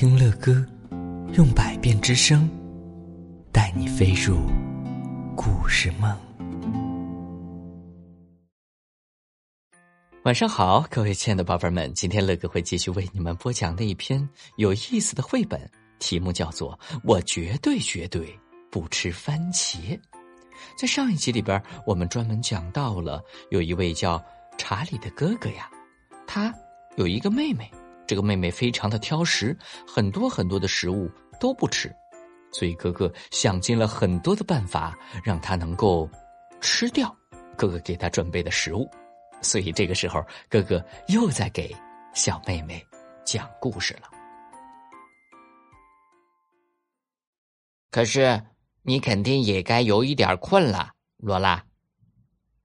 听乐歌，用百变之声，带你飞入故事梦。晚上好，各位亲爱的宝贝们，今天乐哥会继续为你们播讲那一篇有意思的绘本，题目叫做《我绝对绝对不吃番茄》。在上一集里边，我们专门讲到了有一位叫查理的哥哥呀，他有一个妹妹。这个妹妹非常的挑食，很多很多的食物都不吃，所以哥哥想尽了很多的办法，让她能够吃掉哥哥给她准备的食物。所以这个时候，哥哥又在给小妹妹讲故事了。可是你肯定也该有一点困了，罗拉。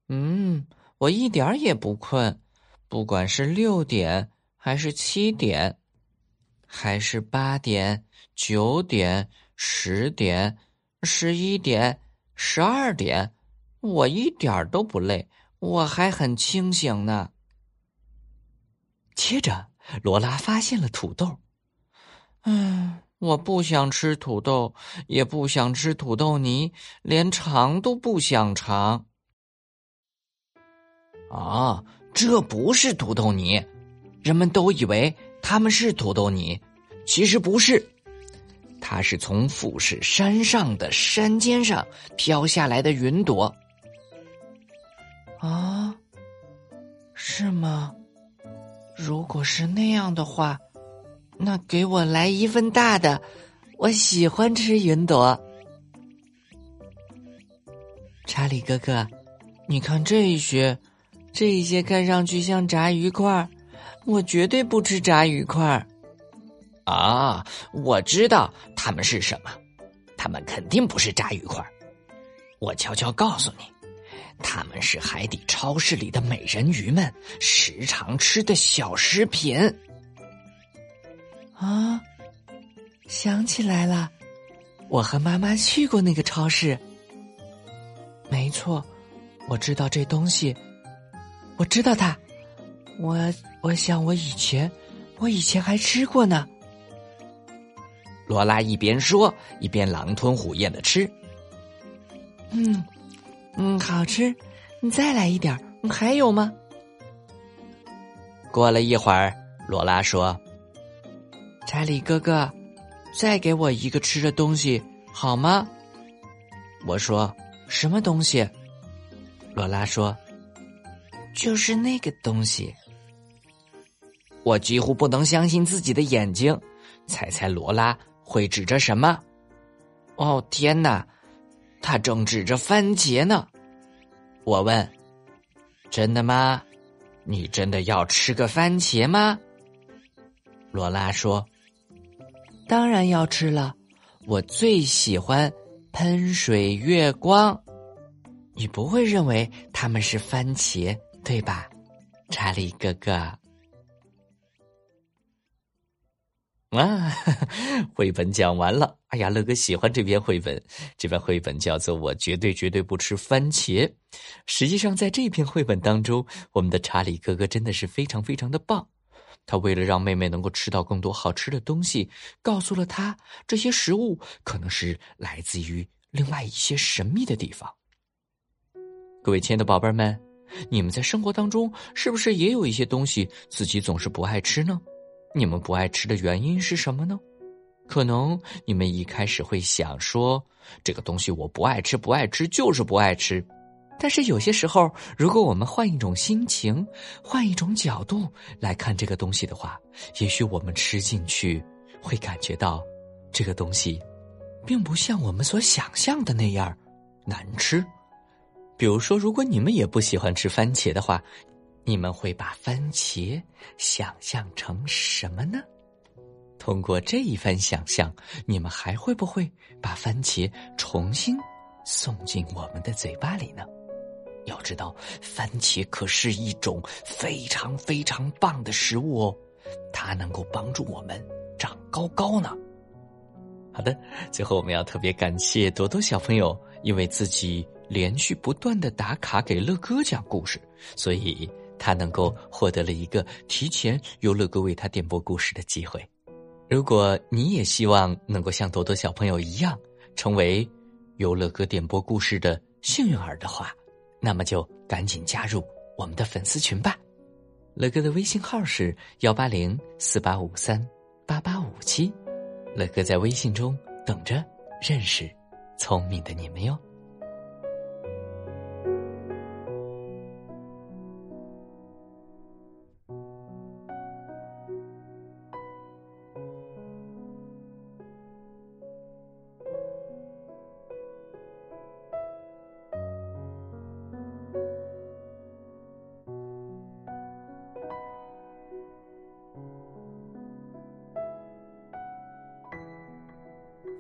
嗯，我一点也不困，不管是六点。还是七点，还是八点、九点、十点、十一点、十二点，我一点都不累，我还很清醒呢。接着，罗拉发现了土豆。嗯，我不想吃土豆，也不想吃土豆泥，连尝都不想尝。啊，这不是土豆泥。人们都以为他们是土豆泥，其实不是，它是从富士山上的山尖上飘下来的云朵。啊，是吗？如果是那样的话，那给我来一份大的，我喜欢吃云朵。查理哥哥，你看这些，这些看上去像炸鱼块。我绝对不吃炸鱼块儿。啊，我知道他们是什么，他们肯定不是炸鱼块儿。我悄悄告诉你，他们是海底超市里的美人鱼们时常吃的小食品。啊，想起来了，我和妈妈去过那个超市。没错，我知道这东西，我知道它。我我想我以前，我以前还吃过呢。罗拉一边说一边狼吞虎咽的吃。嗯，嗯，好吃，你再来一点还有吗？过了一会儿，罗拉说：“查理哥哥，再给我一个吃的东西好吗？”我说：“什么东西？”罗拉说：“就是那个东西。”我几乎不能相信自己的眼睛，猜猜罗拉会指着什么？哦天哪，他正指着番茄呢！我问：“真的吗？你真的要吃个番茄吗？”罗拉说：“当然要吃了，我最喜欢喷水月光。你不会认为他们是番茄，对吧，查理哥哥？”啊，绘本讲完了。哎呀，乐哥喜欢这篇绘本。这篇绘本叫做《我绝对绝对不吃番茄》。实际上，在这篇绘本当中，我们的查理哥哥真的是非常非常的棒。他为了让妹妹能够吃到更多好吃的东西，告诉了她这些食物可能是来自于另外一些神秘的地方。各位亲爱的宝贝们，你们在生活当中是不是也有一些东西自己总是不爱吃呢？你们不爱吃的原因是什么呢？可能你们一开始会想说，这个东西我不爱吃，不爱吃就是不爱吃。但是有些时候，如果我们换一种心情，换一种角度来看这个东西的话，也许我们吃进去会感觉到，这个东西，并不像我们所想象的那样难吃。比如说，如果你们也不喜欢吃番茄的话。你们会把番茄想象成什么呢？通过这一番想象，你们还会不会把番茄重新送进我们的嘴巴里呢？要知道，番茄可是一种非常非常棒的食物哦，它能够帮助我们长高高呢。好的，最后我们要特别感谢朵朵小朋友，因为自己连续不断的打卡给乐哥讲故事，所以。他能够获得了一个提前由乐哥为他点播故事的机会。如果你也希望能够像朵朵小朋友一样，成为游乐哥点播故事的幸运儿的话，那么就赶紧加入我们的粉丝群吧。乐哥的微信号是幺八零四八五三八八五七，乐哥在微信中等着认识聪明的你们哟。